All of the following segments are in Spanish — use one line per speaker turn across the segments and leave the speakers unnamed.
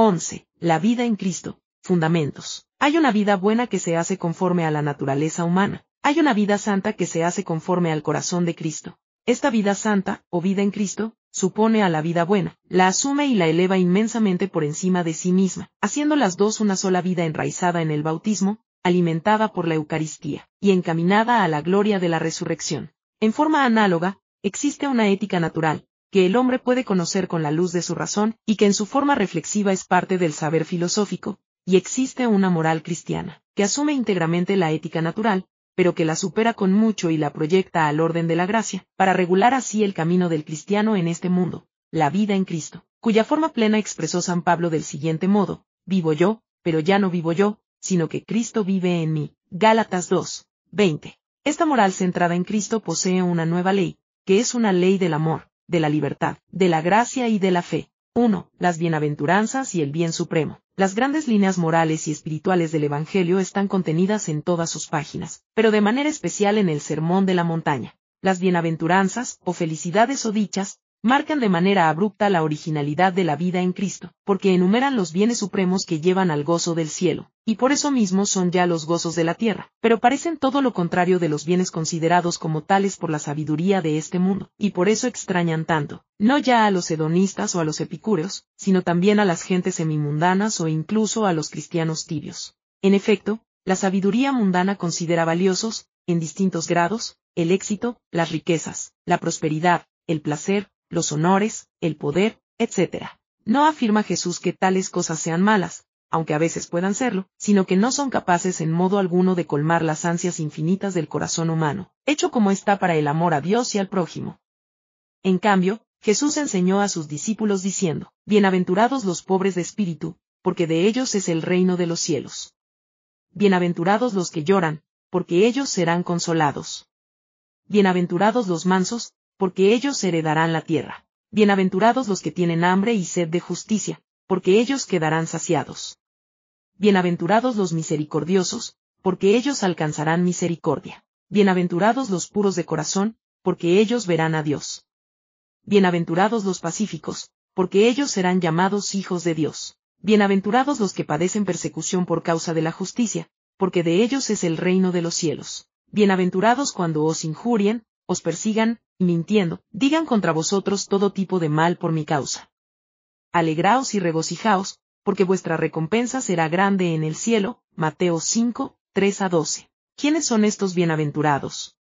11. La vida en Cristo. Fundamentos. Hay una vida buena que se hace conforme a la naturaleza humana. Hay una vida santa que se hace conforme al corazón de Cristo. Esta vida santa, o vida en Cristo, supone a la vida buena, la asume y la eleva inmensamente por encima de sí misma, haciendo las dos una sola vida enraizada en el bautismo, alimentada por la Eucaristía, y encaminada a la gloria de la resurrección. En forma análoga, existe una ética natural, que el hombre puede conocer con la luz de su razón, y que en su forma reflexiva es parte del saber filosófico, y existe una moral cristiana, que asume íntegramente la ética natural, pero que la supera con mucho y la proyecta al orden de la gracia, para regular así el camino del cristiano en este mundo, la vida en Cristo, cuya forma plena expresó San Pablo del siguiente modo, vivo yo, pero ya no vivo yo, sino que Cristo vive en mí. Gálatas 2, 20. Esta moral centrada en Cristo posee una nueva ley, que es una ley del amor, de la libertad, de la gracia y de la fe. 1. Las bienaventuranzas y el bien supremo. Las grandes líneas morales y espirituales del Evangelio están contenidas en todas sus páginas, pero de manera especial en el Sermón de la Montaña. Las bienaventuranzas, o felicidades o dichas, marcan de manera abrupta la originalidad de la vida en Cristo, porque enumeran los bienes supremos que llevan al gozo del cielo, y por eso mismo son ya los gozos de la tierra, pero parecen todo lo contrario de los bienes considerados como tales por la sabiduría de este mundo, y por eso extrañan tanto, no ya a los hedonistas o a los epicúreos, sino también a las gentes semimundanas o incluso a los cristianos tibios. En efecto, la sabiduría mundana considera valiosos, en distintos grados, el éxito, las riquezas, la prosperidad, el placer, los honores, el poder, etc. No afirma Jesús que tales cosas sean malas, aunque a veces puedan serlo, sino que no son capaces en modo alguno de colmar las ansias infinitas del corazón humano, hecho como está para el amor a Dios y al prójimo. En cambio, Jesús enseñó a sus discípulos diciendo, Bienaventurados los pobres de espíritu, porque de ellos es el reino de los cielos. Bienaventurados los que lloran, porque ellos serán consolados. Bienaventurados los mansos, porque ellos heredarán la tierra. Bienaventurados los que tienen hambre y sed de justicia, porque ellos quedarán saciados. Bienaventurados los misericordiosos, porque ellos alcanzarán misericordia. Bienaventurados los puros de corazón, porque ellos verán a Dios. Bienaventurados los pacíficos, porque ellos serán llamados hijos de Dios. Bienaventurados los que padecen persecución por causa de la justicia, porque de ellos es el reino de los cielos. Bienaventurados cuando os injurien, os persigan, mintiendo, digan contra vosotros todo tipo de mal por mi causa. Alegraos y regocijaos, porque vuestra recompensa será grande en el cielo. Mateo 5, 3 a 12. ¿Quiénes son estos bienaventurados?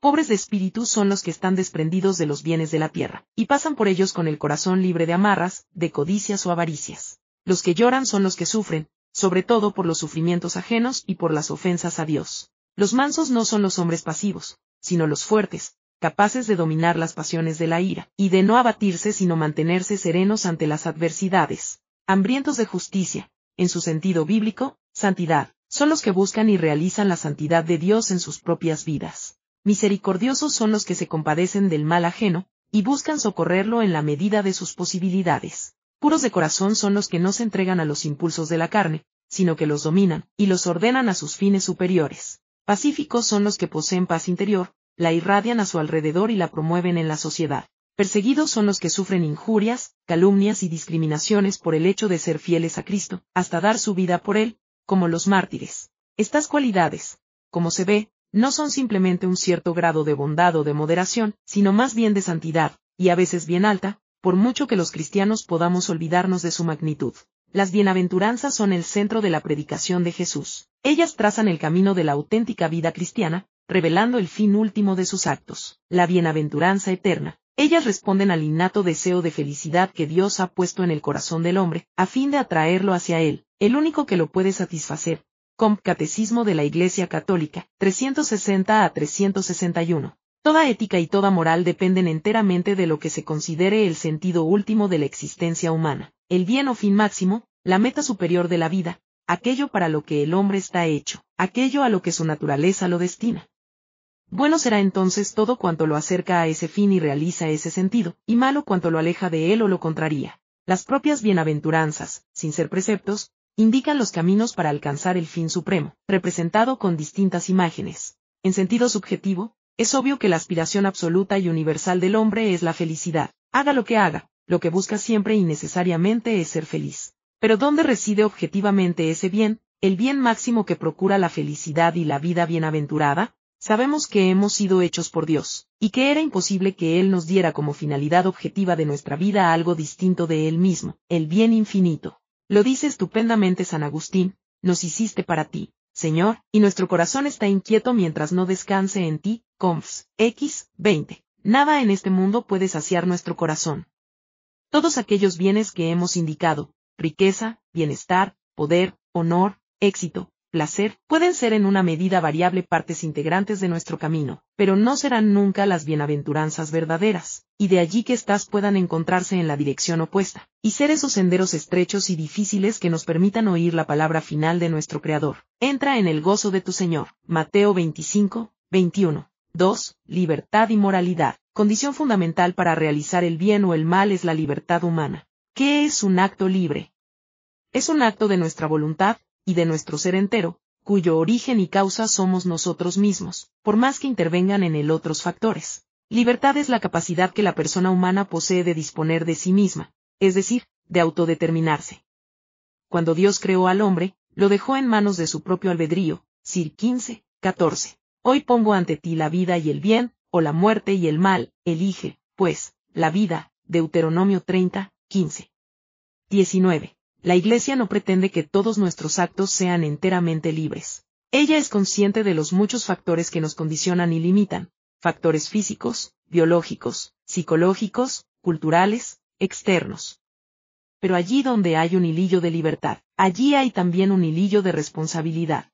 Pobres de espíritu son los que están desprendidos de los bienes de la tierra, y pasan por ellos con el corazón libre de amarras, de codicias o avaricias. Los que lloran son los que sufren, sobre todo por los sufrimientos ajenos y por las ofensas a Dios. Los mansos no son los hombres pasivos, sino los fuertes, capaces de dominar las pasiones de la ira, y de no abatirse sino mantenerse serenos ante las adversidades. Hambrientos de justicia, en su sentido bíblico, santidad, son los que buscan y realizan la santidad de Dios en sus propias vidas. Misericordiosos son los que se compadecen del mal ajeno, y buscan socorrerlo en la medida de sus posibilidades. Puros de corazón son los que no se entregan a los impulsos de la carne, sino que los dominan, y los ordenan a sus fines superiores. Pacíficos son los que poseen paz interior, la irradian a su alrededor y la promueven en la sociedad. Perseguidos son los que sufren injurias, calumnias y discriminaciones por el hecho de ser fieles a Cristo, hasta dar su vida por Él, como los mártires. Estas cualidades, como se ve, no son simplemente un cierto grado de bondad o de moderación, sino más bien de santidad, y a veces bien alta, por mucho que los cristianos podamos olvidarnos de su magnitud. Las bienaventuranzas son el centro de la predicación de Jesús. Ellas trazan el camino de la auténtica vida cristiana, revelando el fin último de sus actos, la bienaventuranza eterna. Ellas responden al innato deseo de felicidad que Dios ha puesto en el corazón del hombre, a fin de atraerlo hacia Él, el único que lo puede satisfacer. Com Catecismo de la Iglesia Católica, 360 a 361. Toda ética y toda moral dependen enteramente de lo que se considere el sentido último de la existencia humana, el bien o fin máximo, la meta superior de la vida, aquello para lo que el hombre está hecho, aquello a lo que su naturaleza lo destina. Bueno será entonces todo cuanto lo acerca a ese fin y realiza ese sentido, y malo cuanto lo aleja de él o lo contraría. Las propias bienaventuranzas, sin ser preceptos, indican los caminos para alcanzar el fin supremo, representado con distintas imágenes. En sentido subjetivo, es obvio que la aspiración absoluta y universal del hombre es la felicidad. Haga lo que haga, lo que busca siempre y necesariamente es ser feliz. Pero ¿dónde reside objetivamente ese bien, el bien máximo que procura la felicidad y la vida bienaventurada? Sabemos que hemos sido hechos por Dios, y que era imposible que Él nos diera como finalidad objetiva de nuestra vida algo distinto de Él mismo, el bien infinito. Lo dice estupendamente San Agustín, nos hiciste para ti, Señor, y nuestro corazón está inquieto mientras no descanse en ti, Conf. X. 20. Nada en este mundo puede saciar nuestro corazón. Todos aquellos bienes que hemos indicado, riqueza, bienestar, poder, honor, éxito, placer, pueden ser en una medida variable partes integrantes de nuestro camino, pero no serán nunca las bienaventuranzas verdaderas, y de allí que éstas puedan encontrarse en la dirección opuesta, y ser esos senderos estrechos y difíciles que nos permitan oír la palabra final de nuestro Creador. Entra en el gozo de tu Señor. Mateo 25, 21. 2. Libertad y moralidad. Condición fundamental para realizar el bien o el mal es la libertad humana. ¿Qué es un acto libre? Es un acto de nuestra voluntad, y de nuestro ser entero, cuyo origen y causa somos nosotros mismos, por más que intervengan en él otros factores. Libertad es la capacidad que la persona humana posee de disponer de sí misma, es decir, de autodeterminarse. Cuando Dios creó al hombre, lo dejó en manos de su propio albedrío, Sir 15, 14. Hoy pongo ante ti la vida y el bien, o la muerte y el mal, elige, pues, la vida, Deuteronomio 30, 15. 19 la Iglesia no pretende que todos nuestros actos sean enteramente libres. Ella es consciente de los muchos factores que nos condicionan y limitan, factores físicos, biológicos, psicológicos, culturales, externos. Pero allí donde hay un hilillo de libertad, allí hay también un hilillo de responsabilidad.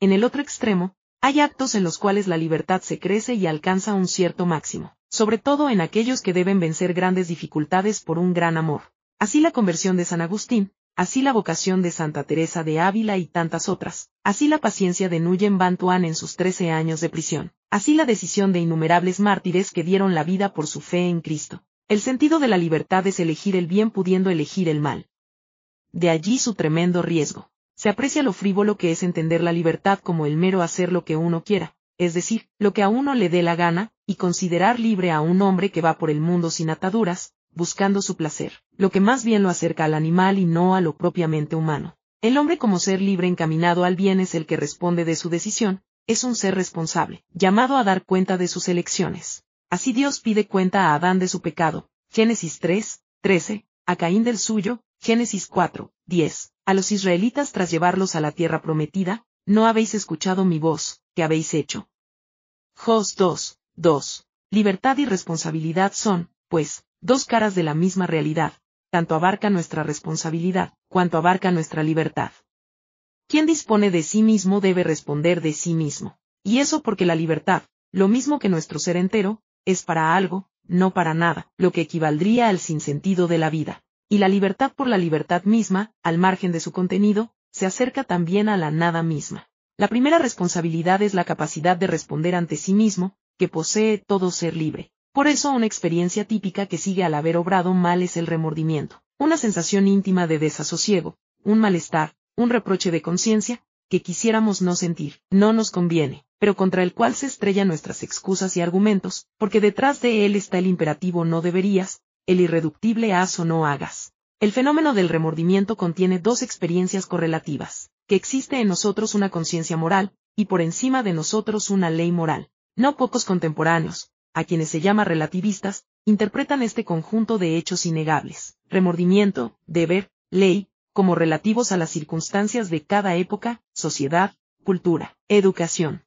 En el otro extremo, hay actos en los cuales la libertad se crece y alcanza un cierto máximo, sobre todo en aquellos que deben vencer grandes dificultades por un gran amor. Así la conversión de San Agustín, así la vocación de Santa Teresa de Ávila y tantas otras, así la paciencia de Nguyen Van Tuan en sus trece años de prisión, así la decisión de innumerables mártires que dieron la vida por su fe en Cristo. El sentido de la libertad es elegir el bien pudiendo elegir el mal. De allí su tremendo riesgo. Se aprecia lo frívolo que es entender la libertad como el mero hacer lo que uno quiera, es decir, lo que a uno le dé la gana, y considerar libre a un hombre que va por el mundo sin ataduras, buscando su placer, lo que más bien lo acerca al animal y no a lo propiamente humano. El hombre como ser libre encaminado al bien es el que responde de su decisión, es un ser responsable, llamado a dar cuenta de sus elecciones. Así Dios pide cuenta a Adán de su pecado, Génesis 3, 13, a Caín del suyo, Génesis 4, 10, a los israelitas tras llevarlos a la tierra prometida, no habéis escuchado mi voz, ¿qué habéis hecho? Jos 2, 2. Libertad y responsabilidad son, pues, dos caras de la misma realidad, tanto abarca nuestra responsabilidad, cuanto abarca nuestra libertad. Quien dispone de sí mismo debe responder de sí mismo. Y eso porque la libertad, lo mismo que nuestro ser entero, es para algo, no para nada, lo que equivaldría al sinsentido de la vida. Y la libertad por la libertad misma, al margen de su contenido, se acerca también a la nada misma. La primera responsabilidad es la capacidad de responder ante sí mismo, que posee todo ser libre. Por eso una experiencia típica que sigue al haber obrado mal es el remordimiento, una sensación íntima de desasosiego, un malestar, un reproche de conciencia, que quisiéramos no sentir, no nos conviene, pero contra el cual se estrellan nuestras excusas y argumentos, porque detrás de él está el imperativo no deberías, el irreductible haz o no hagas. El fenómeno del remordimiento contiene dos experiencias correlativas, que existe en nosotros una conciencia moral, y por encima de nosotros una ley moral. No pocos contemporáneos, a quienes se llama relativistas, interpretan este conjunto de hechos innegables, remordimiento, deber, ley, como relativos a las circunstancias de cada época, sociedad, cultura, educación.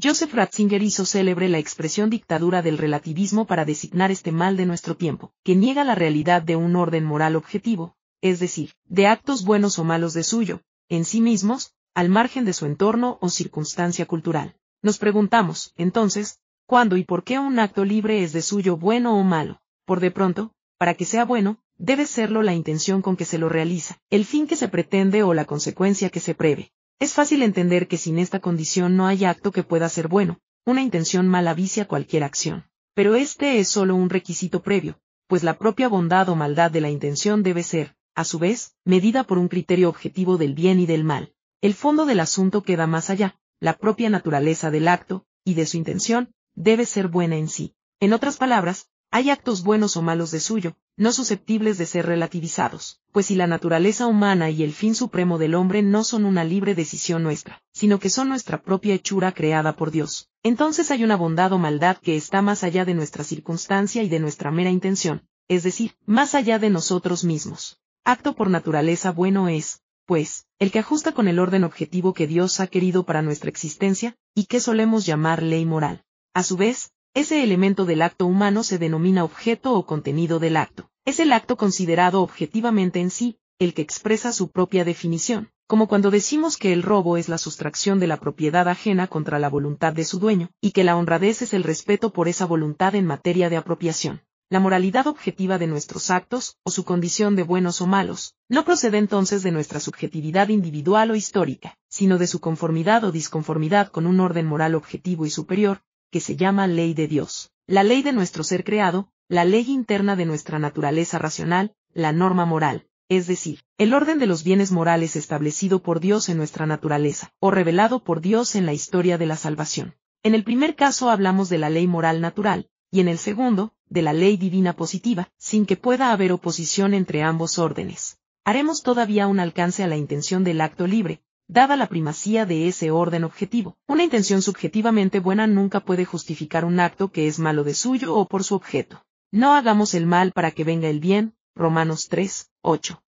Joseph Ratzinger hizo célebre la expresión dictadura del relativismo para designar este mal de nuestro tiempo, que niega la realidad de un orden moral objetivo, es decir, de actos buenos o malos de suyo, en sí mismos, al margen de su entorno o circunstancia cultural. Nos preguntamos, entonces, cuándo y por qué un acto libre es de suyo bueno o malo. Por de pronto, para que sea bueno, debe serlo la intención con que se lo realiza, el fin que se pretende o la consecuencia que se prevé. Es fácil entender que sin esta condición no hay acto que pueda ser bueno, una intención mala vicia cualquier acción. Pero este es solo un requisito previo, pues la propia bondad o maldad de la intención debe ser, a su vez, medida por un criterio objetivo del bien y del mal. El fondo del asunto queda más allá, la propia naturaleza del acto, y de su intención, debe ser buena en sí. En otras palabras, hay actos buenos o malos de suyo, no susceptibles de ser relativizados, pues si la naturaleza humana y el fin supremo del hombre no son una libre decisión nuestra, sino que son nuestra propia hechura creada por Dios, entonces hay una bondad o maldad que está más allá de nuestra circunstancia y de nuestra mera intención, es decir, más allá de nosotros mismos. Acto por naturaleza bueno es, pues, el que ajusta con el orden objetivo que Dios ha querido para nuestra existencia, y que solemos llamar ley moral. A su vez, ese elemento del acto humano se denomina objeto o contenido del acto. Es el acto considerado objetivamente en sí, el que expresa su propia definición, como cuando decimos que el robo es la sustracción de la propiedad ajena contra la voluntad de su dueño, y que la honradez es el respeto por esa voluntad en materia de apropiación. La moralidad objetiva de nuestros actos, o su condición de buenos o malos, no procede entonces de nuestra subjetividad individual o histórica, sino de su conformidad o disconformidad con un orden moral objetivo y superior, que se llama ley de Dios, la ley de nuestro ser creado, la ley interna de nuestra naturaleza racional, la norma moral, es decir, el orden de los bienes morales establecido por Dios en nuestra naturaleza, o revelado por Dios en la historia de la salvación. En el primer caso hablamos de la ley moral natural, y en el segundo, de la ley divina positiva, sin que pueda haber oposición entre ambos órdenes. Haremos todavía un alcance a la intención del acto libre, dada la primacía de ese orden objetivo. Una intención subjetivamente buena nunca puede justificar un acto que es malo de suyo o por su objeto. No hagamos el mal para que venga el bien, Romanos 3, 8.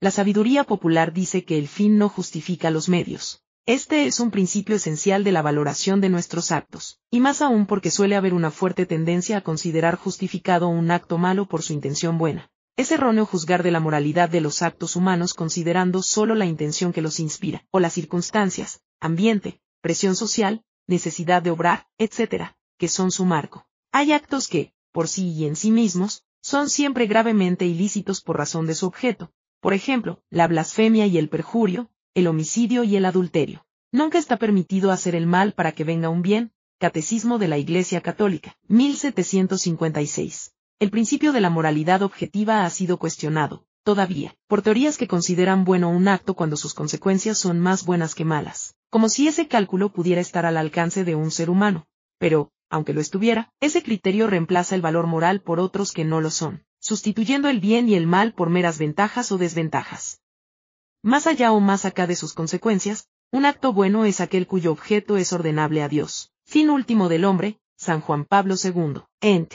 La sabiduría popular dice que el fin no justifica los medios. Este es un principio esencial de la valoración de nuestros actos, y más aún porque suele haber una fuerte tendencia a considerar justificado un acto malo por su intención buena. Es erróneo juzgar de la moralidad de los actos humanos considerando solo la intención que los inspira, o las circunstancias, ambiente, presión social, necesidad de obrar, etc., que son su marco. Hay actos que, por sí y en sí mismos, son siempre gravemente ilícitos por razón de su objeto, por ejemplo, la blasfemia y el perjurio, el homicidio y el adulterio. Nunca está permitido hacer el mal para que venga un bien, Catecismo de la Iglesia Católica, 1756. El principio de la moralidad objetiva ha sido cuestionado, todavía, por teorías que consideran bueno un acto cuando sus consecuencias son más buenas que malas, como si ese cálculo pudiera estar al alcance de un ser humano. Pero, aunque lo estuviera, ese criterio reemplaza el valor moral por otros que no lo son, sustituyendo el bien y el mal por meras ventajas o desventajas. Más allá o más acá de sus consecuencias, un acto bueno es aquel cuyo objeto es ordenable a Dios. Fin último del hombre, San Juan Pablo II. Ent.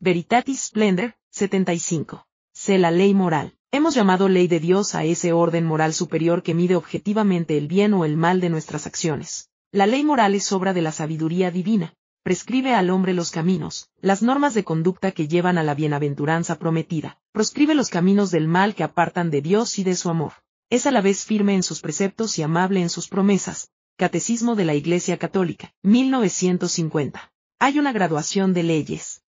Veritatis Splendor, 75. C. La ley moral. Hemos llamado ley de Dios a ese orden moral superior que mide objetivamente el bien o el mal de nuestras acciones. La ley moral es obra de la sabiduría divina, prescribe al hombre los caminos, las normas de conducta que llevan a la bienaventuranza prometida, proscribe los caminos del mal que apartan de Dios y de su amor. Es a la vez firme en sus preceptos y amable en sus promesas. Catecismo de la Iglesia Católica, 1950. Hay una graduación de leyes.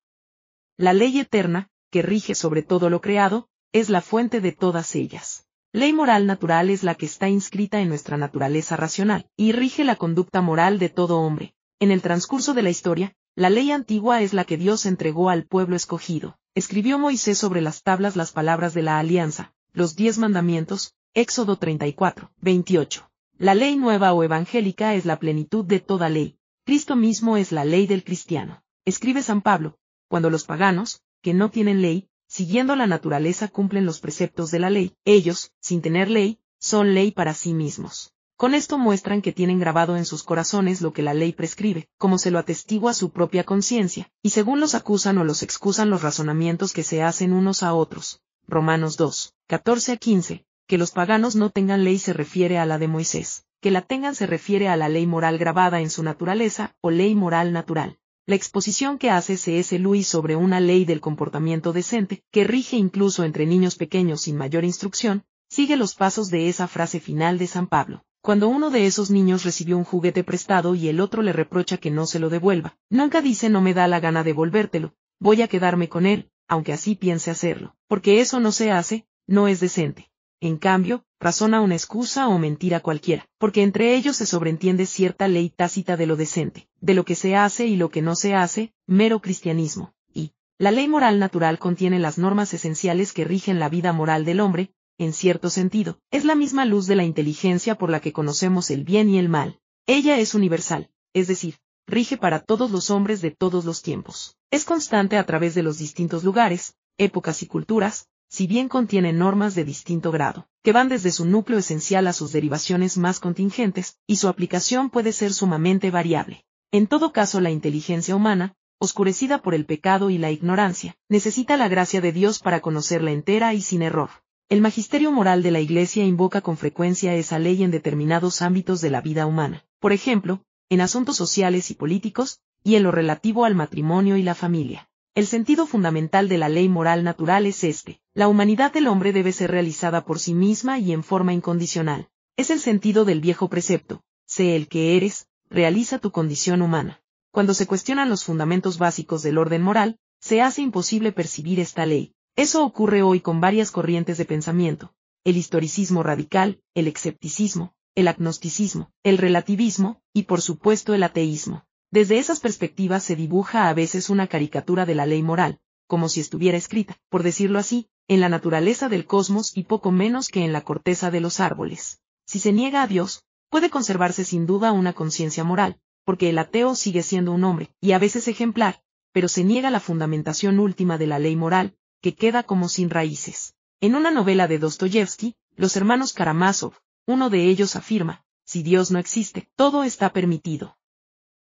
La ley eterna, que rige sobre todo lo creado, es la fuente de todas ellas. Ley moral natural es la que está inscrita en nuestra naturaleza racional, y rige la conducta moral de todo hombre. En el transcurso de la historia, la ley antigua es la que Dios entregó al pueblo escogido. Escribió Moisés sobre las tablas las palabras de la alianza, los diez mandamientos, Éxodo 34, 28. La ley nueva o evangélica es la plenitud de toda ley. Cristo mismo es la ley del cristiano. Escribe San Pablo, cuando los paganos, que no tienen ley, siguiendo la naturaleza cumplen los preceptos de la ley, ellos, sin tener ley, son ley para sí mismos. Con esto muestran que tienen grabado en sus corazones lo que la ley prescribe, como se lo atestigua su propia conciencia, y según los acusan o los excusan los razonamientos que se hacen unos a otros. Romanos 2, 14 a 15. Que los paganos no tengan ley se refiere a la de Moisés, que la tengan se refiere a la ley moral grabada en su naturaleza, o ley moral natural. La exposición que hace C.S. Lewis sobre una ley del comportamiento decente, que rige incluso entre niños pequeños sin mayor instrucción, sigue los pasos de esa frase final de San Pablo. Cuando uno de esos niños recibió un juguete prestado y el otro le reprocha que no se lo devuelva, nunca dice no me da la gana devolvértelo, voy a quedarme con él, aunque así piense hacerlo, porque eso no se hace, no es decente. En cambio, razona una excusa o mentira cualquiera, porque entre ellos se sobreentiende cierta ley tácita de lo decente, de lo que se hace y lo que no se hace, mero cristianismo. Y, la ley moral natural contiene las normas esenciales que rigen la vida moral del hombre, en cierto sentido, es la misma luz de la inteligencia por la que conocemos el bien y el mal. Ella es universal, es decir, rige para todos los hombres de todos los tiempos. Es constante a través de los distintos lugares, épocas y culturas, si bien contiene normas de distinto grado, que van desde su núcleo esencial a sus derivaciones más contingentes, y su aplicación puede ser sumamente variable. En todo caso, la inteligencia humana, oscurecida por el pecado y la ignorancia, necesita la gracia de Dios para conocerla entera y sin error. El magisterio moral de la Iglesia invoca con frecuencia esa ley en determinados ámbitos de la vida humana, por ejemplo, en asuntos sociales y políticos, y en lo relativo al matrimonio y la familia. El sentido fundamental de la ley moral natural es este. La humanidad del hombre debe ser realizada por sí misma y en forma incondicional. Es el sentido del viejo precepto. Sé el que eres, realiza tu condición humana. Cuando se cuestionan los fundamentos básicos del orden moral, se hace imposible percibir esta ley. Eso ocurre hoy con varias corrientes de pensamiento. El historicismo radical, el escepticismo, el agnosticismo, el relativismo, y por supuesto el ateísmo. Desde esas perspectivas se dibuja a veces una caricatura de la ley moral, como si estuviera escrita, por decirlo así, en la naturaleza del cosmos y poco menos que en la corteza de los árboles. Si se niega a Dios, puede conservarse sin duda una conciencia moral, porque el ateo sigue siendo un hombre, y a veces ejemplar, pero se niega la fundamentación última de la ley moral, que queda como sin raíces. En una novela de Dostoyevsky, los hermanos Karamazov, uno de ellos afirma, si Dios no existe, todo está permitido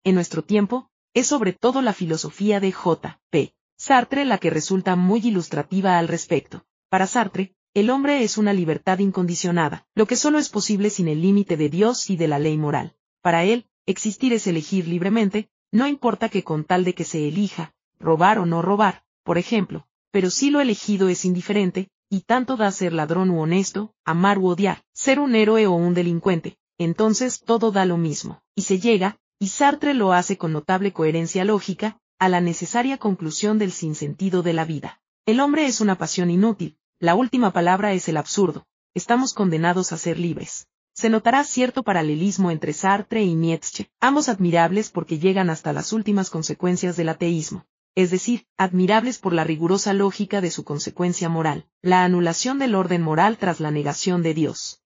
en nuestro tiempo, es sobre todo la filosofía de J. P. Sartre la que resulta muy ilustrativa al respecto. Para Sartre, el hombre es una libertad incondicionada, lo que solo es posible sin el límite de Dios y de la ley moral. Para él, existir es elegir libremente, no importa que con tal de que se elija, robar o no robar, por ejemplo, pero si lo elegido es indiferente, y tanto da ser ladrón u honesto, amar u odiar, ser un héroe o un delincuente, entonces todo da lo mismo, y se llega, y Sartre lo hace con notable coherencia lógica, a la necesaria conclusión del sinsentido de la vida. El hombre es una pasión inútil, la última palabra es el absurdo, estamos condenados a ser libres. Se notará cierto paralelismo entre Sartre y Nietzsche, ambos admirables porque llegan hasta las últimas consecuencias del ateísmo, es decir, admirables por la rigurosa lógica de su consecuencia moral, la anulación del orden moral tras la negación de Dios.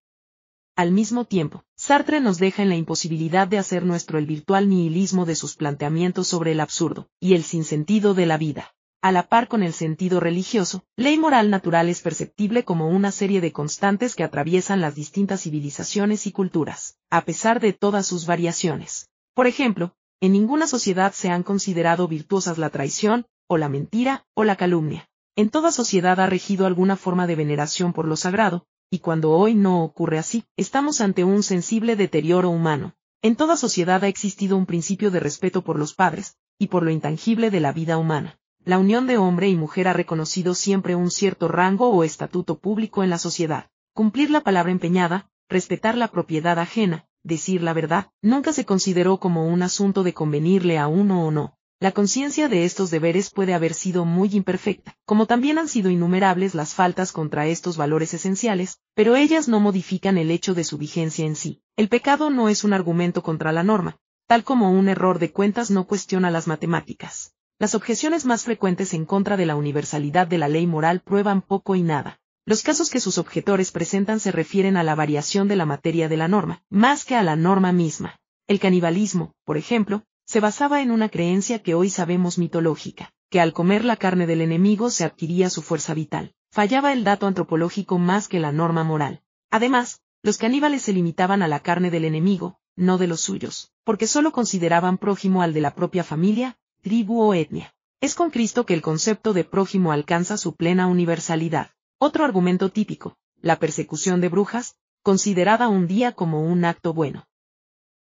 Al mismo tiempo, Sartre nos deja en la imposibilidad de hacer nuestro el virtual nihilismo de sus planteamientos sobre el absurdo y el sinsentido de la vida. A la par con el sentido religioso, ley moral natural es perceptible como una serie de constantes que atraviesan las distintas civilizaciones y culturas, a pesar de todas sus variaciones. Por ejemplo, en ninguna sociedad se han considerado virtuosas la traición, o la mentira, o la calumnia. En toda sociedad ha regido alguna forma de veneración por lo sagrado, y cuando hoy no ocurre así, estamos ante un sensible deterioro humano. En toda sociedad ha existido un principio de respeto por los padres, y por lo intangible de la vida humana. La unión de hombre y mujer ha reconocido siempre un cierto rango o estatuto público en la sociedad. Cumplir la palabra empeñada, respetar la propiedad ajena, decir la verdad, nunca se consideró como un asunto de convenirle a uno o no. La conciencia de estos deberes puede haber sido muy imperfecta, como también han sido innumerables las faltas contra estos valores esenciales, pero ellas no modifican el hecho de su vigencia en sí. El pecado no es un argumento contra la norma, tal como un error de cuentas no cuestiona las matemáticas. Las objeciones más frecuentes en contra de la universalidad de la ley moral prueban poco y nada. Los casos que sus objetores presentan se refieren a la variación de la materia de la norma, más que a la norma misma. El canibalismo, por ejemplo, se basaba en una creencia que hoy sabemos mitológica, que al comer la carne del enemigo se adquiría su fuerza vital. Fallaba el dato antropológico más que la norma moral. Además, los caníbales se limitaban a la carne del enemigo, no de los suyos, porque solo consideraban prójimo al de la propia familia, tribu o etnia. Es con Cristo que el concepto de prójimo alcanza su plena universalidad. Otro argumento típico, la persecución de brujas, considerada un día como un acto bueno.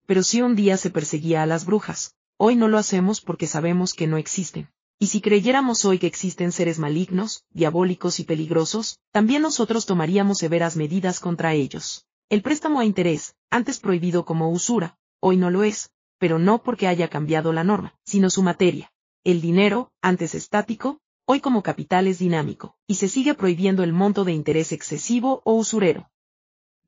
Pero si un día se perseguía a las brujas, Hoy no lo hacemos porque sabemos que no existen. Y si creyéramos hoy que existen seres malignos, diabólicos y peligrosos, también nosotros tomaríamos severas medidas contra ellos. El préstamo a interés, antes prohibido como usura, hoy no lo es, pero no porque haya cambiado la norma, sino su materia. El dinero, antes estático, hoy como capital es dinámico, y se sigue prohibiendo el monto de interés excesivo o usurero.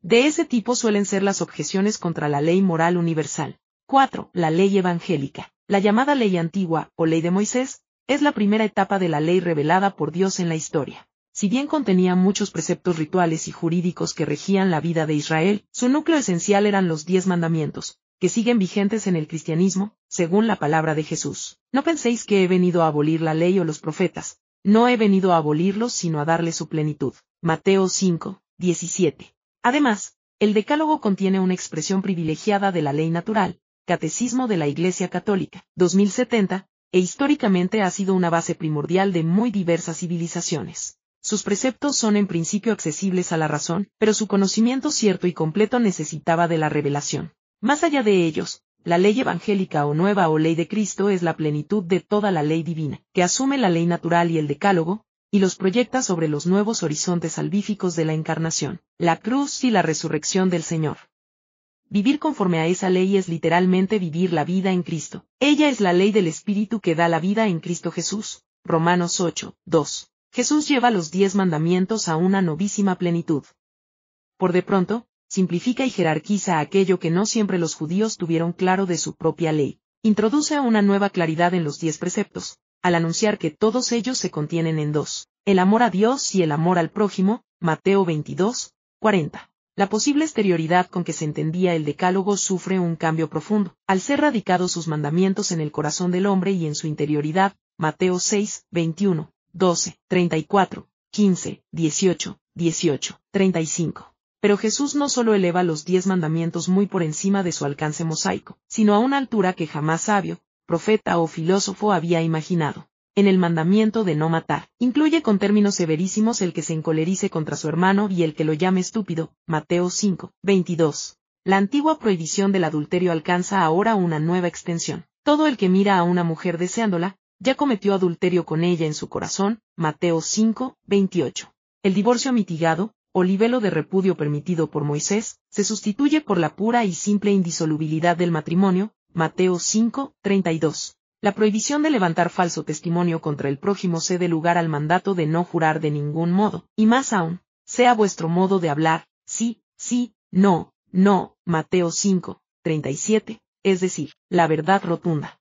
De ese tipo suelen ser las objeciones contra la ley moral universal. 4. La ley evangélica. La llamada ley antigua, o ley de Moisés, es la primera etapa de la ley revelada por Dios en la historia. Si bien contenía muchos preceptos rituales y jurídicos que regían la vida de Israel, su núcleo esencial eran los diez mandamientos, que siguen vigentes en el cristianismo, según la palabra de Jesús. No penséis que he venido a abolir la ley o los profetas, no he venido a abolirlos sino a darle su plenitud. Mateo 5, 17. Además, el Decálogo contiene una expresión privilegiada de la ley natural, Catecismo de la Iglesia Católica, 2070, e históricamente ha sido una base primordial de muy diversas civilizaciones. Sus preceptos son en principio accesibles a la razón, pero su conocimiento cierto y completo necesitaba de la revelación. Más allá de ellos, la ley evangélica o nueva o ley de Cristo es la plenitud de toda la ley divina, que asume la ley natural y el decálogo, y los proyecta sobre los nuevos horizontes salvíficos de la encarnación, la cruz y la resurrección del Señor. Vivir conforme a esa ley es literalmente vivir la vida en Cristo. Ella es la ley del Espíritu que da la vida en Cristo Jesús. Romanos 8, 2. Jesús lleva los diez mandamientos a una novísima plenitud. Por de pronto, simplifica y jerarquiza aquello que no siempre los judíos tuvieron claro de su propia ley. Introduce una nueva claridad en los diez preceptos, al anunciar que todos ellos se contienen en dos, el amor a Dios y el amor al prójimo, Mateo 22, 40. La posible exterioridad con que se entendía el decálogo sufre un cambio profundo, al ser radicados sus mandamientos en el corazón del hombre y en su interioridad, Mateo 6, 21, 12, 34, 15, 18, 18, 35. Pero Jesús no solo eleva los diez mandamientos muy por encima de su alcance mosaico, sino a una altura que jamás sabio, profeta o filósofo había imaginado. En el mandamiento de no matar, incluye con términos severísimos el que se encolerice contra su hermano y el que lo llame estúpido, Mateo 5, 22. La antigua prohibición del adulterio alcanza ahora una nueva extensión. Todo el que mira a una mujer deseándola, ya cometió adulterio con ella en su corazón, Mateo 5, 28. El divorcio mitigado, o libelo de repudio permitido por Moisés, se sustituye por la pura y simple indisolubilidad del matrimonio, Mateo 5, 32. La prohibición de levantar falso testimonio contra el prójimo cede lugar al mandato de no jurar de ningún modo, y más aún, sea vuestro modo de hablar, sí, sí, no, no, Mateo 5, 37, es decir, la verdad rotunda.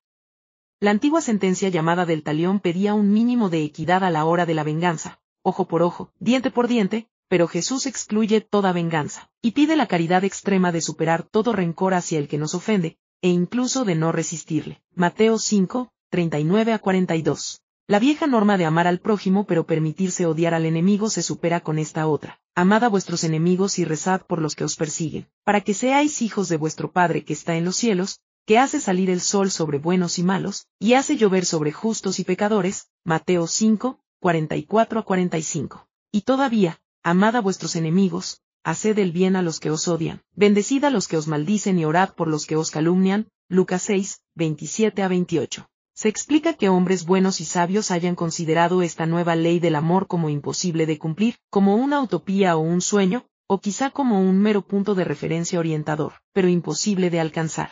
La antigua sentencia llamada del talión pedía un mínimo de equidad a la hora de la venganza, ojo por ojo, diente por diente, pero Jesús excluye toda venganza, y pide la caridad extrema de superar todo rencor hacia el que nos ofende, e incluso de no resistirle. Mateo 5, 39 a 42. La vieja norma de amar al prójimo pero permitirse odiar al enemigo se supera con esta otra. Amad a vuestros enemigos y rezad por los que os persiguen, para que seáis hijos de vuestro Padre que está en los cielos, que hace salir el sol sobre buenos y malos, y hace llover sobre justos y pecadores, Mateo 5, 44 a 45. Y todavía, amad a vuestros enemigos, haced el bien a los que os odian, bendecid a los que os maldicen y orad por los que os calumnian, Lucas 6, 27 a 28. Se explica que hombres buenos y sabios hayan considerado esta nueva ley del amor como imposible de cumplir, como una utopía o un sueño, o quizá como un mero punto de referencia orientador, pero imposible de alcanzar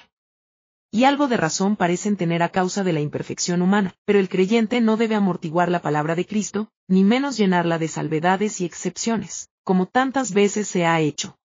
y algo de razón parecen tener a causa de la imperfección humana, pero el creyente no debe amortiguar la palabra de Cristo, ni menos llenarla de salvedades y excepciones, como tantas veces se ha hecho.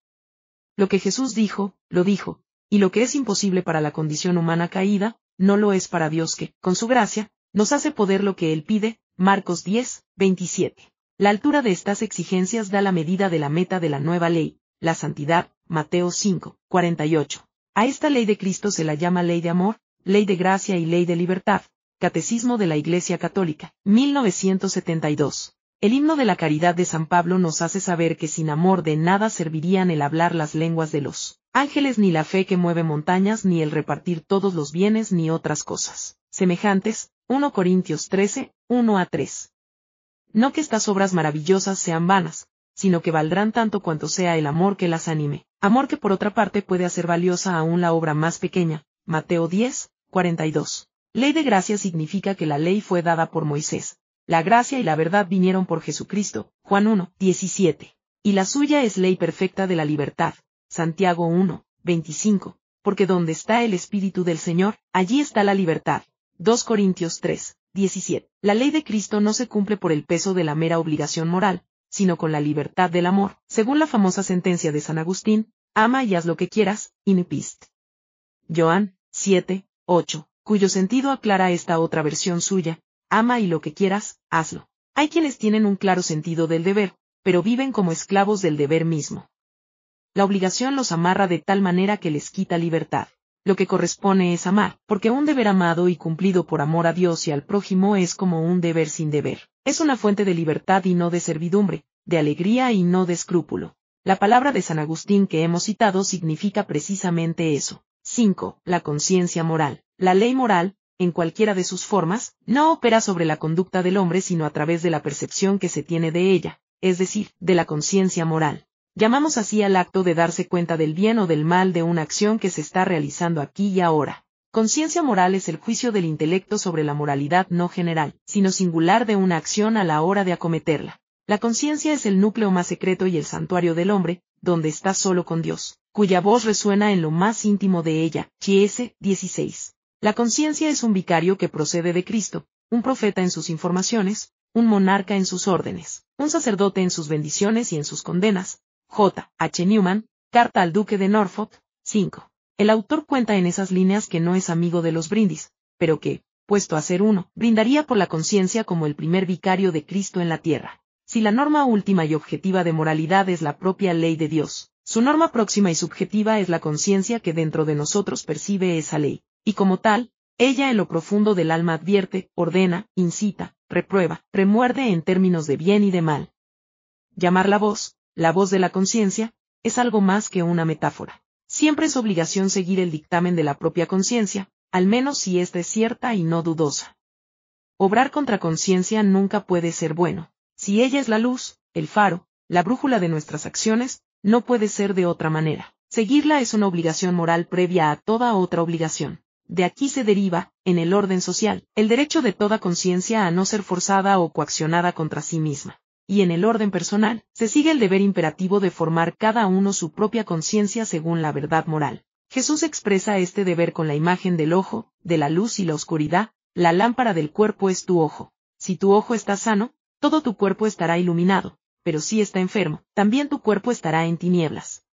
Lo que Jesús dijo, lo dijo, y lo que es imposible para la condición humana caída, no lo es para Dios que, con su gracia, nos hace poder lo que Él pide, Marcos 10, 27. La altura de estas exigencias da la medida de la meta de la nueva ley, la santidad, Mateo 5, 48. A esta ley de Cristo se la llama ley de amor, ley de gracia y ley de libertad. Catecismo de la Iglesia Católica, 1972. El himno de la caridad de San Pablo nos hace saber que sin amor de nada servirían el hablar las lenguas de los ángeles ni la fe que mueve montañas ni el repartir todos los bienes ni otras cosas semejantes. 1 Corintios 13, 1 a 3. No que estas obras maravillosas sean vanas, sino que valdrán tanto cuanto sea el amor que las anime, amor que por otra parte puede hacer valiosa aún la obra más pequeña, Mateo 10, 42. Ley de gracia significa que la ley fue dada por Moisés, la gracia y la verdad vinieron por Jesucristo, Juan 1, 17. Y la suya es ley perfecta de la libertad, Santiago 1, 25, porque donde está el Espíritu del Señor, allí está la libertad. 2 Corintios 3, 17. La ley de Cristo no se cumple por el peso de la mera obligación moral, sino con la libertad del amor, según la famosa sentencia de San Agustín, ama y haz lo que quieras, inipist. Joan, 7, 8, cuyo sentido aclara esta otra versión suya, ama y lo que quieras, hazlo. Hay quienes tienen un claro sentido del deber, pero viven como esclavos del deber mismo. La obligación los amarra de tal manera que les quita libertad. Lo que corresponde es amar, porque un deber amado y cumplido por amor a Dios y al prójimo es como un deber sin deber. Es una fuente de libertad y no de servidumbre, de alegría y no de escrúpulo. La palabra de San Agustín que hemos citado significa precisamente eso. 5. La conciencia moral. La ley moral, en cualquiera de sus formas, no opera sobre la conducta del hombre sino a través de la percepción que se tiene de ella, es decir, de la conciencia moral. Llamamos así al acto de darse cuenta del bien o del mal de una acción que se está realizando aquí y ahora. Conciencia moral es el juicio del intelecto sobre la moralidad no general, sino singular de una acción a la hora de acometerla. La conciencia es el núcleo más secreto y el santuario del hombre, donde está solo con Dios, cuya voz resuena en lo más íntimo de ella. Gs. 16. La conciencia es un vicario que procede de Cristo, un profeta en sus informaciones, un monarca en sus órdenes, un sacerdote en sus bendiciones y en sus condenas. J. H. Newman, Carta al Duque de Norfolk, 5. El autor cuenta en esas líneas que no es amigo de los brindis, pero que, puesto a ser uno, brindaría por la conciencia como el primer vicario de Cristo en la tierra. Si la norma última y objetiva de moralidad es la propia ley de Dios, su norma próxima y subjetiva es la conciencia que dentro de nosotros percibe esa ley, y como tal, ella en lo profundo del alma advierte, ordena, incita, reprueba, remuerde en términos de bien y de mal. Llamar la voz, la voz de la conciencia, es algo más que una metáfora. Siempre es obligación seguir el dictamen de la propia conciencia, al menos si es cierta y no dudosa. Obrar contra conciencia nunca puede ser bueno. Si ella es la luz, el faro, la brújula de nuestras acciones, no puede ser de otra manera. Seguirla es una obligación moral previa a toda otra obligación. De aquí se deriva, en el orden social, el derecho de toda conciencia a no ser forzada o coaccionada contra sí misma. Y en el orden personal, se sigue el deber imperativo de formar cada uno su propia conciencia según la verdad moral. Jesús expresa este deber con la imagen del ojo, de la luz y la oscuridad, la lámpara del cuerpo es tu ojo. Si tu ojo está sano, todo tu cuerpo estará iluminado, pero si está enfermo, también tu cuerpo estará en tinieblas.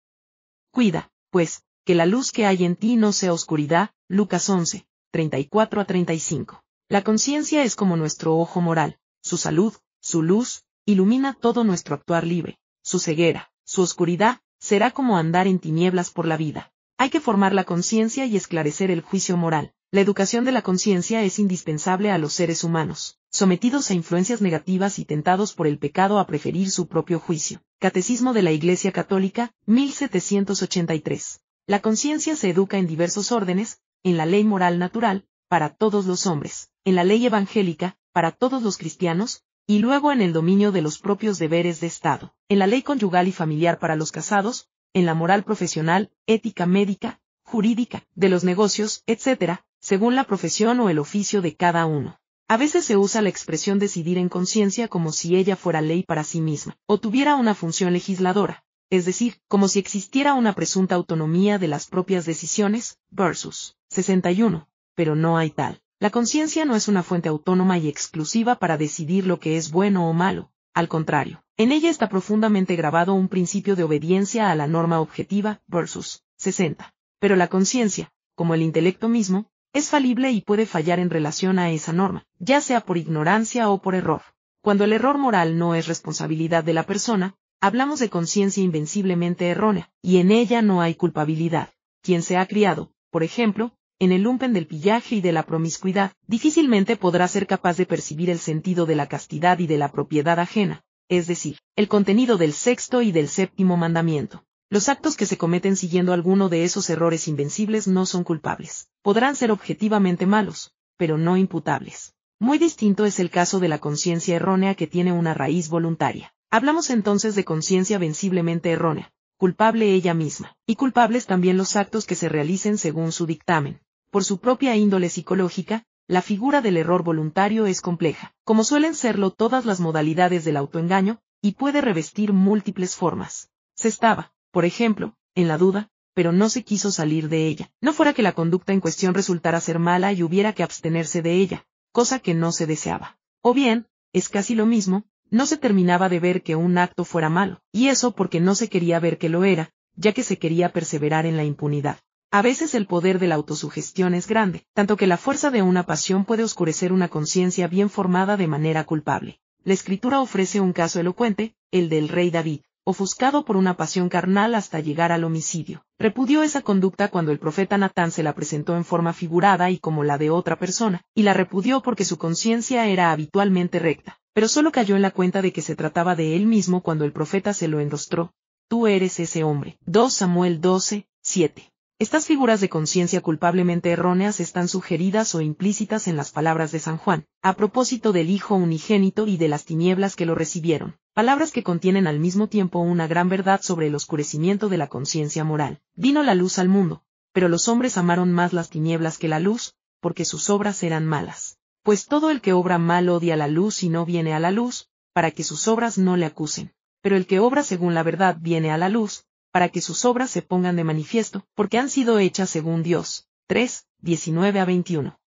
Cuida, pues, que la luz que hay en ti no sea oscuridad, Lucas 11, 34 a 35. La conciencia es como nuestro ojo moral, su salud, su luz, ilumina todo nuestro actuar libre, su ceguera, su oscuridad, será como andar en tinieblas por la vida. Hay que formar la conciencia y esclarecer el juicio moral. La educación de la conciencia es indispensable a los seres humanos sometidos a influencias negativas y tentados por el pecado a preferir su propio juicio. Catecismo de la Iglesia Católica, 1783. La conciencia se educa en diversos órdenes, en la ley moral natural, para todos los hombres, en la ley evangélica, para todos los cristianos, y luego en el dominio de los propios deberes de Estado, en la ley conyugal y familiar para los casados, en la moral profesional, ética médica, jurídica, de los negocios, etc., según la profesión o el oficio de cada uno. A veces se usa la expresión decidir en conciencia como si ella fuera ley para sí misma, o tuviera una función legisladora, es decir, como si existiera una presunta autonomía de las propias decisiones, versus 61, pero no hay tal. La conciencia no es una fuente autónoma y exclusiva para decidir lo que es bueno o malo, al contrario, en ella está profundamente grabado un principio de obediencia a la norma objetiva, versus 60. Pero la conciencia, como el intelecto mismo, es falible y puede fallar en relación a esa norma, ya sea por ignorancia o por error. Cuando el error moral no es responsabilidad de la persona, hablamos de conciencia invenciblemente errónea, y en ella no hay culpabilidad. Quien se ha criado, por ejemplo, en el lumpen del pillaje y de la promiscuidad, difícilmente podrá ser capaz de percibir el sentido de la castidad y de la propiedad ajena, es decir, el contenido del sexto y del séptimo mandamiento. Los actos que se cometen siguiendo alguno de esos errores invencibles no son culpables. Podrán ser objetivamente malos, pero no imputables. Muy distinto es el caso de la conciencia errónea que tiene una raíz voluntaria. Hablamos entonces de conciencia venciblemente errónea, culpable ella misma, y culpables también los actos que se realicen según su dictamen. Por su propia índole psicológica, la figura del error voluntario es compleja, como suelen serlo todas las modalidades del autoengaño, y puede revestir múltiples formas. Se estaba, por ejemplo, en la duda, pero no se quiso salir de ella. No fuera que la conducta en cuestión resultara ser mala y hubiera que abstenerse de ella, cosa que no se deseaba. O bien, es casi lo mismo, no se terminaba de ver que un acto fuera malo, y eso porque no se quería ver que lo era, ya que se quería perseverar en la impunidad. A veces el poder de la autosugestión es grande, tanto que la fuerza de una pasión puede oscurecer una conciencia bien formada de manera culpable. La escritura ofrece un caso elocuente, el del rey David ofuscado por una pasión carnal hasta llegar al homicidio. Repudió esa conducta cuando el profeta Natán se la presentó en forma figurada y como la de otra persona, y la repudió porque su conciencia era habitualmente recta. Pero solo cayó en la cuenta de que se trataba de él mismo cuando el profeta se lo enrostró. Tú eres ese hombre. 2 Samuel 12, 7. Estas figuras de conciencia culpablemente erróneas están sugeridas o implícitas en las palabras de San Juan, a propósito del Hijo unigénito y de las tinieblas que lo recibieron, palabras que contienen al mismo tiempo una gran verdad sobre el oscurecimiento de la conciencia moral. Vino la luz al mundo, pero los hombres amaron más las tinieblas que la luz, porque sus obras eran malas. Pues todo el que obra mal odia la luz y no viene a la luz, para que sus obras no le acusen pero el que obra según la verdad viene a la luz, para que sus obras se pongan de manifiesto, porque han sido hechas según Dios. 3, 19 a 21.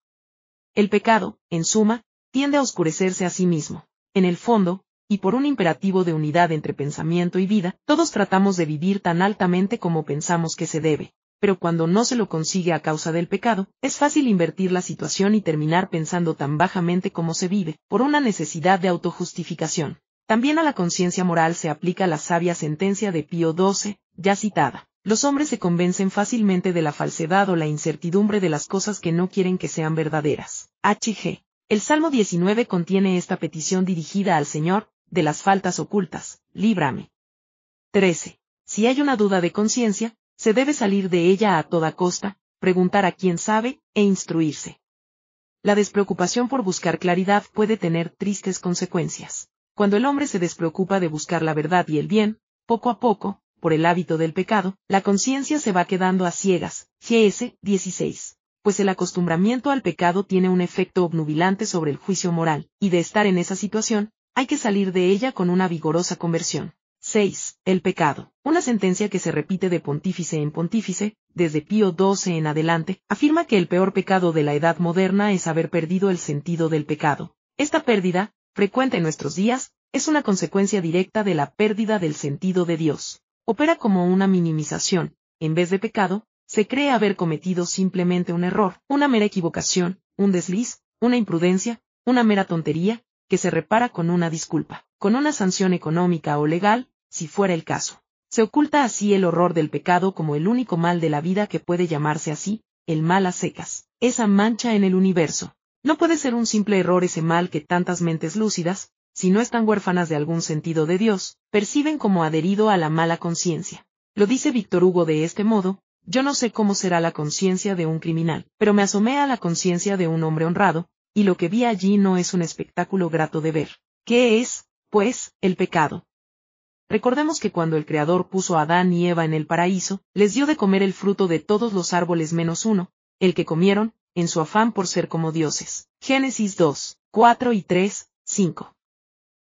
El pecado, en suma, tiende a oscurecerse a sí mismo. En el fondo, y por un imperativo de unidad entre pensamiento y vida, todos tratamos de vivir tan altamente como pensamos que se debe, pero cuando no se lo consigue a causa del pecado, es fácil invertir la situación y terminar pensando tan bajamente como se vive, por una necesidad de autojustificación. También a la conciencia moral se aplica la sabia sentencia de Pío XII, ya citada. Los hombres se convencen fácilmente de la falsedad o la incertidumbre de las cosas que no quieren que sean verdaderas. H.G. El Salmo 19 contiene esta petición dirigida al Señor, de las faltas ocultas, líbrame. 13. Si hay una duda de conciencia, se debe salir de ella a toda costa, preguntar a quien sabe, e instruirse. La despreocupación por buscar claridad puede tener tristes consecuencias. Cuando el hombre se despreocupa de buscar la verdad y el bien, poco a poco, por el hábito del pecado, la conciencia se va quedando a ciegas. GS 16. Pues el acostumbramiento al pecado tiene un efecto obnubilante sobre el juicio moral, y de estar en esa situación, hay que salir de ella con una vigorosa conversión. 6. El pecado. Una sentencia que se repite de pontífice en pontífice, desde Pío XII en adelante, afirma que el peor pecado de la edad moderna es haber perdido el sentido del pecado. Esta pérdida, frecuente en nuestros días, es una consecuencia directa de la pérdida del sentido de Dios. Opera como una minimización, en vez de pecado, se cree haber cometido simplemente un error, una mera equivocación, un desliz, una imprudencia, una mera tontería, que se repara con una disculpa, con una sanción económica o legal, si fuera el caso. Se oculta así el horror del pecado como el único mal de la vida que puede llamarse así, el mal a secas, esa mancha en el universo, no puede ser un simple error ese mal que tantas mentes lúcidas, si no están huérfanas de algún sentido de Dios, perciben como adherido a la mala conciencia. Lo dice Víctor Hugo de este modo, yo no sé cómo será la conciencia de un criminal, pero me asomé a la conciencia de un hombre honrado, y lo que vi allí no es un espectáculo grato de ver. ¿Qué es, pues, el pecado? Recordemos que cuando el Creador puso a Adán y Eva en el paraíso, les dio de comer el fruto de todos los árboles menos uno, el que comieron, en su afán por ser como dioses. Génesis 2, 4 y 3, 5.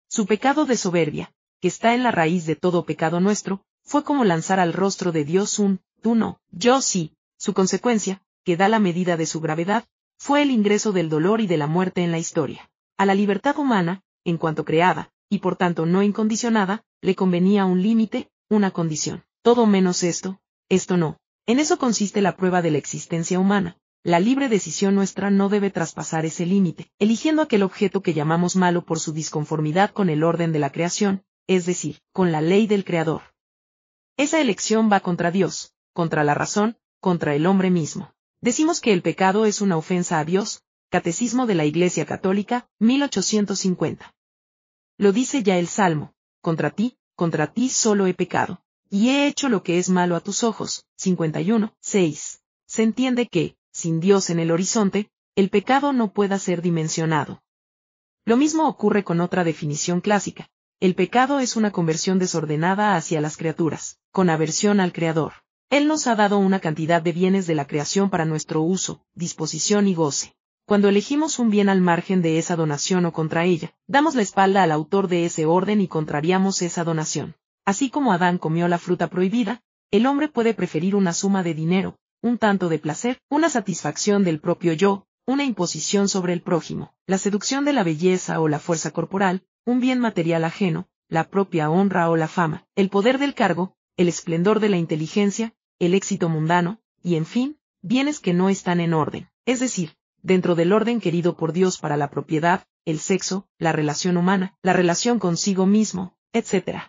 Su pecado de soberbia, que está en la raíz de todo pecado nuestro, fue como lanzar al rostro de Dios un, tú no, yo sí. Su consecuencia, que da la medida de su gravedad, fue el ingreso del dolor y de la muerte en la historia. A la libertad humana, en cuanto creada, y por tanto no incondicionada, le convenía un límite, una condición. Todo menos esto, esto no. En eso consiste la prueba de la existencia humana, la libre decisión nuestra no debe traspasar ese límite, eligiendo aquel objeto que llamamos malo por su disconformidad con el orden de la creación, es decir, con la ley del Creador. Esa elección va contra Dios, contra la razón, contra el hombre mismo. Decimos que el pecado es una ofensa a Dios, Catecismo de la Iglesia Católica, 1850. Lo dice ya el Salmo, contra ti, contra ti solo he pecado, y he hecho lo que es malo a tus ojos, 51, 6. Se entiende que, sin Dios en el horizonte, el pecado no pueda ser dimensionado. Lo mismo ocurre con otra definición clásica. El pecado es una conversión desordenada hacia las criaturas, con aversión al Creador. Él nos ha dado una cantidad de bienes de la creación para nuestro uso, disposición y goce. Cuando elegimos un bien al margen de esa donación o contra ella, damos la espalda al autor de ese orden y contrariamos esa donación. Así como Adán comió la fruta prohibida, el hombre puede preferir una suma de dinero, un tanto de placer, una satisfacción del propio yo, una imposición sobre el prójimo, la seducción de la belleza o la fuerza corporal, un bien material ajeno, la propia honra o la fama, el poder del cargo, el esplendor de la inteligencia, el éxito mundano, y en fin, bienes que no están en orden, es decir, dentro del orden querido por Dios para la propiedad, el sexo, la relación humana, la relación consigo mismo, etc.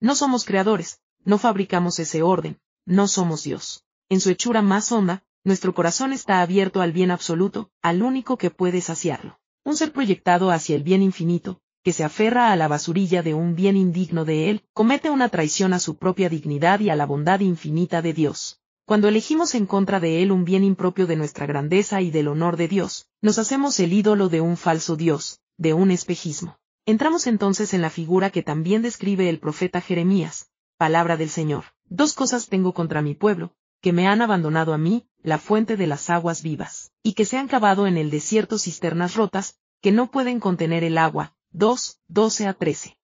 No somos creadores, no fabricamos ese orden, no somos Dios en su hechura más honda, nuestro corazón está abierto al bien absoluto, al único que puede saciarlo. Un ser proyectado hacia el bien infinito, que se aferra a la basurilla de un bien indigno de él, comete una traición a su propia dignidad y a la bondad infinita de Dios. Cuando elegimos en contra de él un bien impropio de nuestra grandeza y del honor de Dios, nos hacemos el ídolo de un falso Dios, de un espejismo. Entramos entonces en la figura que también describe el profeta Jeremías, palabra del Señor. Dos cosas tengo contra mi pueblo, que me han abandonado a mí, la fuente de las aguas vivas, y que se han cavado en el desierto cisternas rotas, que no pueden contener el agua. 2, 12 a 13.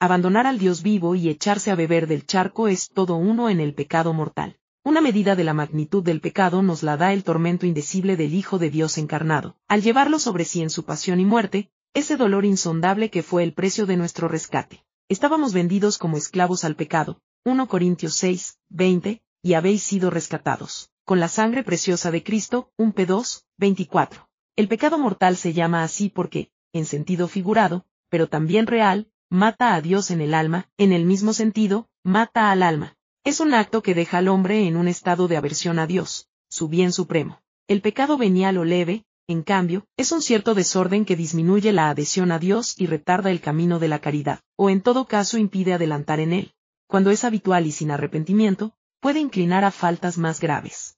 Abandonar al Dios vivo y echarse a beber del charco es todo uno en el pecado mortal. Una medida de la magnitud del pecado nos la da el tormento indecible del Hijo de Dios encarnado, al llevarlo sobre sí en su pasión y muerte, ese dolor insondable que fue el precio de nuestro rescate. Estábamos vendidos como esclavos al pecado, 1 Corintios 6, 20, y habéis sido rescatados, con la sangre preciosa de Cristo, 1 P2, 24. El pecado mortal se llama así porque, en sentido figurado, pero también real, mata a Dios en el alma, en el mismo sentido, mata al alma. Es un acto que deja al hombre en un estado de aversión a Dios, su bien supremo. El pecado venial o leve, en cambio, es un cierto desorden que disminuye la adhesión a Dios y retarda el camino de la caridad, o en todo caso impide adelantar en él. Cuando es habitual y sin arrepentimiento, puede inclinar a faltas más graves.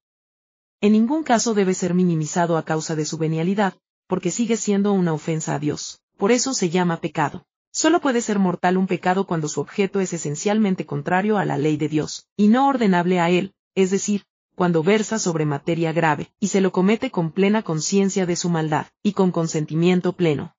En ningún caso debe ser minimizado a causa de su venialidad, porque sigue siendo una ofensa a Dios, por eso se llama pecado. Solo puede ser mortal un pecado cuando su objeto es esencialmente contrario a la ley de Dios, y no ordenable a él, es decir, cuando versa sobre materia grave, y se lo comete con plena conciencia de su maldad, y con consentimiento pleno.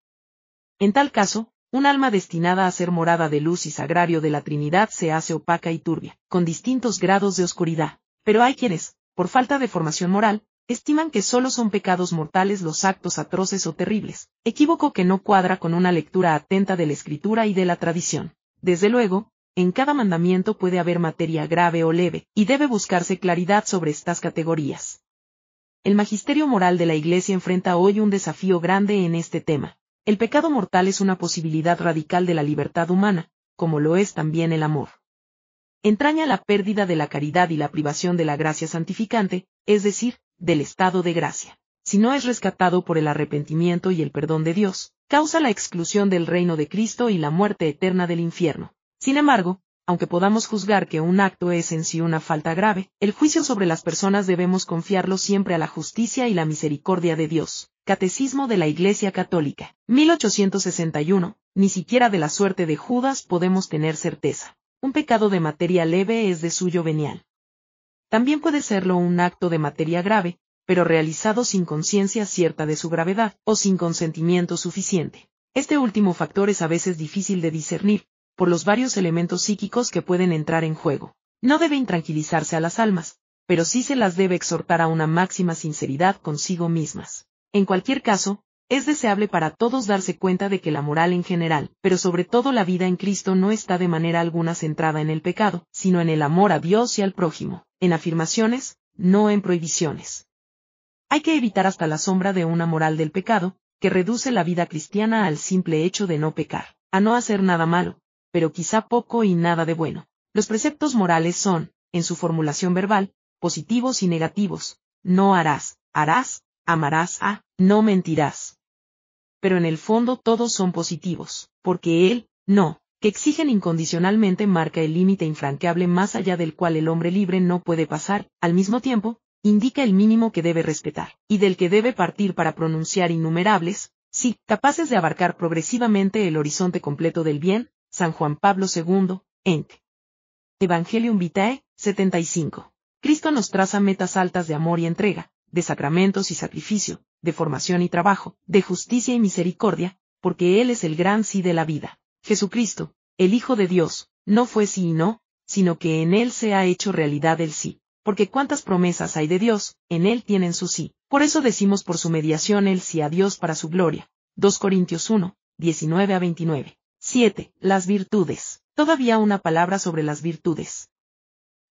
En tal caso, un alma destinada a ser morada de luz y sagrario de la Trinidad se hace opaca y turbia, con distintos grados de oscuridad. Pero hay quienes, por falta de formación moral, estiman que solo son pecados mortales los actos atroces o terribles, equívoco que no cuadra con una lectura atenta de la escritura y de la tradición. Desde luego, en cada mandamiento puede haber materia grave o leve, y debe buscarse claridad sobre estas categorías. El magisterio moral de la Iglesia enfrenta hoy un desafío grande en este tema. El pecado mortal es una posibilidad radical de la libertad humana, como lo es también el amor. Entraña la pérdida de la caridad y la privación de la gracia santificante, es decir, del estado de gracia. Si no es rescatado por el arrepentimiento y el perdón de Dios, causa la exclusión del reino de Cristo y la muerte eterna del infierno. Sin embargo, aunque podamos juzgar que un acto es en sí una falta grave, el juicio sobre las personas debemos confiarlo siempre a la justicia y la misericordia de Dios. Catecismo de la Iglesia Católica. 1861. Ni siquiera de la suerte de Judas podemos tener certeza. Un pecado de materia leve es de suyo venial. También puede serlo un acto de materia grave, pero realizado sin conciencia cierta de su gravedad, o sin consentimiento suficiente. Este último factor es a veces difícil de discernir, por los varios elementos psíquicos que pueden entrar en juego. No debe intranquilizarse a las almas, pero sí se las debe exhortar a una máxima sinceridad consigo mismas. En cualquier caso, es deseable para todos darse cuenta de que la moral en general, pero sobre todo la vida en Cristo no está de manera alguna centrada en el pecado, sino en el amor a Dios y al prójimo, en afirmaciones, no en prohibiciones. Hay que evitar hasta la sombra de una moral del pecado, que reduce la vida cristiana al simple hecho de no pecar, a no hacer nada malo, pero quizá poco y nada de bueno. Los preceptos morales son, en su formulación verbal, positivos y negativos. No harás, harás, amarás a, no mentirás. Pero en el fondo todos son positivos, porque él, no, que exigen incondicionalmente marca el límite infranqueable más allá del cual el hombre libre no puede pasar, al mismo tiempo, indica el mínimo que debe respetar, y del que debe partir para pronunciar innumerables, sí, capaces de abarcar progresivamente el horizonte completo del bien, San Juan Pablo II, Enc. Evangelium Vitae, 75. Cristo nos traza metas altas de amor y entrega, de sacramentos y sacrificio, de formación y trabajo, de justicia y misericordia, porque Él es el gran sí de la vida. Jesucristo, el Hijo de Dios, no fue sí y no, sino que en Él se ha hecho realidad el sí. Porque cuántas promesas hay de Dios, en Él tienen su sí. Por eso decimos por su mediación el sí a Dios para su gloria. 2 Corintios 1, 19 a 29. 7. Las virtudes. Todavía una palabra sobre las virtudes.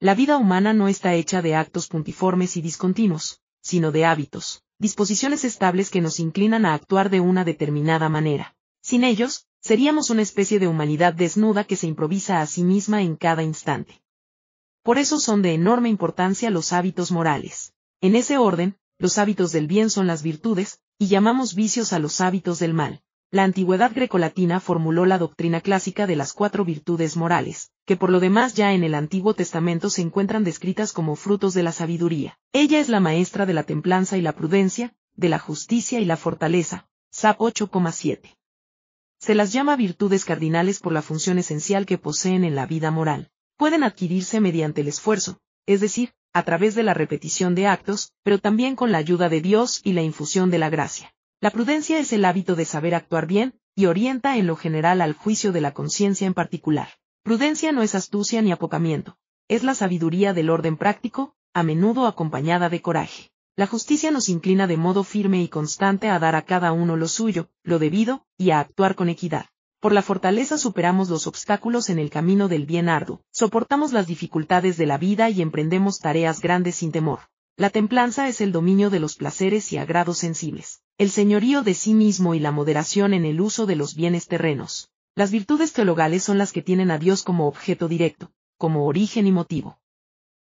La vida humana no está hecha de actos puntiformes y discontinuos, sino de hábitos, disposiciones estables que nos inclinan a actuar de una determinada manera. Sin ellos, seríamos una especie de humanidad desnuda que se improvisa a sí misma en cada instante. Por eso son de enorme importancia los hábitos morales. En ese orden, los hábitos del bien son las virtudes, y llamamos vicios a los hábitos del mal. la antigüedad grecolatina formuló la doctrina clásica de las cuatro virtudes morales, que por lo demás ya en el Antiguo Testamento se encuentran descritas como frutos de la sabiduría. Ella es la maestra de la templanza y la prudencia, de la justicia y la fortaleza. SAP 8,7. Se las llama virtudes cardinales por la función esencial que poseen en la vida moral. Pueden adquirirse mediante el esfuerzo, es decir, a través de la repetición de actos, pero también con la ayuda de Dios y la infusión de la gracia. La prudencia es el hábito de saber actuar bien, y orienta en lo general al juicio de la conciencia en particular. Prudencia no es astucia ni apocamiento, es la sabiduría del orden práctico, a menudo acompañada de coraje. La justicia nos inclina de modo firme y constante a dar a cada uno lo suyo, lo debido, y a actuar con equidad. Por la fortaleza superamos los obstáculos en el camino del bien arduo, soportamos las dificultades de la vida y emprendemos tareas grandes sin temor. La templanza es el dominio de los placeres y agrados sensibles, el señorío de sí mismo y la moderación en el uso de los bienes terrenos. Las virtudes teologales son las que tienen a Dios como objeto directo, como origen y motivo.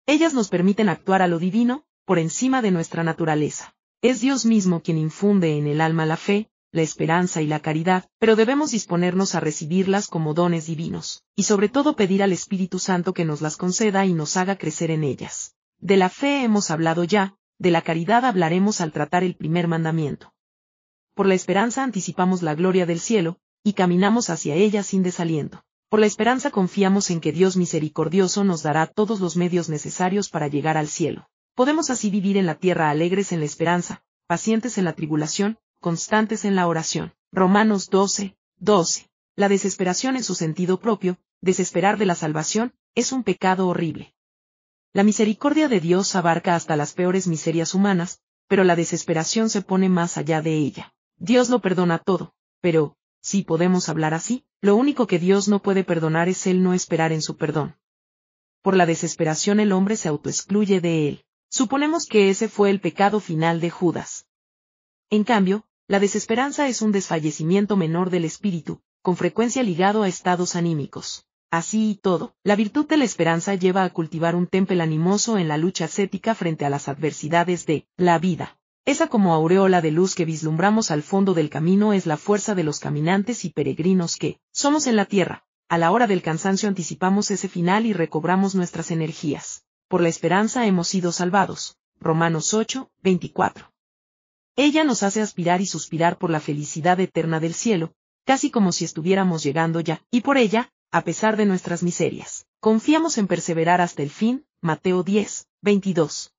Ellas nos permiten actuar a lo divino, por encima de nuestra naturaleza. Es Dios mismo quien infunde en el alma la fe, la esperanza y la caridad, pero debemos disponernos a recibirlas como dones divinos, y sobre todo pedir al Espíritu Santo que nos las conceda y nos haga crecer en ellas. De la fe hemos hablado ya, de la caridad hablaremos al tratar el primer mandamiento. Por la esperanza anticipamos la gloria del cielo, y caminamos hacia ella sin desaliento. Por la esperanza confiamos en que Dios misericordioso nos dará todos los medios necesarios para llegar al cielo. Podemos así vivir en la tierra alegres en la esperanza, pacientes en la tribulación, constantes en la oración. Romanos 12, 12. La desesperación en su sentido propio, desesperar de la salvación, es un pecado horrible. La misericordia de Dios abarca hasta las peores miserias humanas, pero la desesperación se pone más allá de ella. Dios lo perdona todo, pero, si podemos hablar así, lo único que Dios no puede perdonar es el no esperar en su perdón. Por la desesperación el hombre se autoexcluye de él. Suponemos que ese fue el pecado final de Judas. En cambio, la desesperanza es un desfallecimiento menor del espíritu, con frecuencia ligado a estados anímicos. Así y todo, la virtud de la esperanza lleva a cultivar un temple animoso en la lucha ascética frente a las adversidades de la vida. Esa como aureola de luz que vislumbramos al fondo del camino es la fuerza de los caminantes y peregrinos que, somos en la tierra, a la hora del cansancio anticipamos ese final y recobramos nuestras energías. Por la esperanza hemos sido salvados. Romanos 8, 24. Ella nos hace aspirar y suspirar por la felicidad eterna del cielo, casi como si estuviéramos llegando ya, y por ella, a pesar de nuestras miserias, confiamos en perseverar hasta el fin, Mateo 10, 22.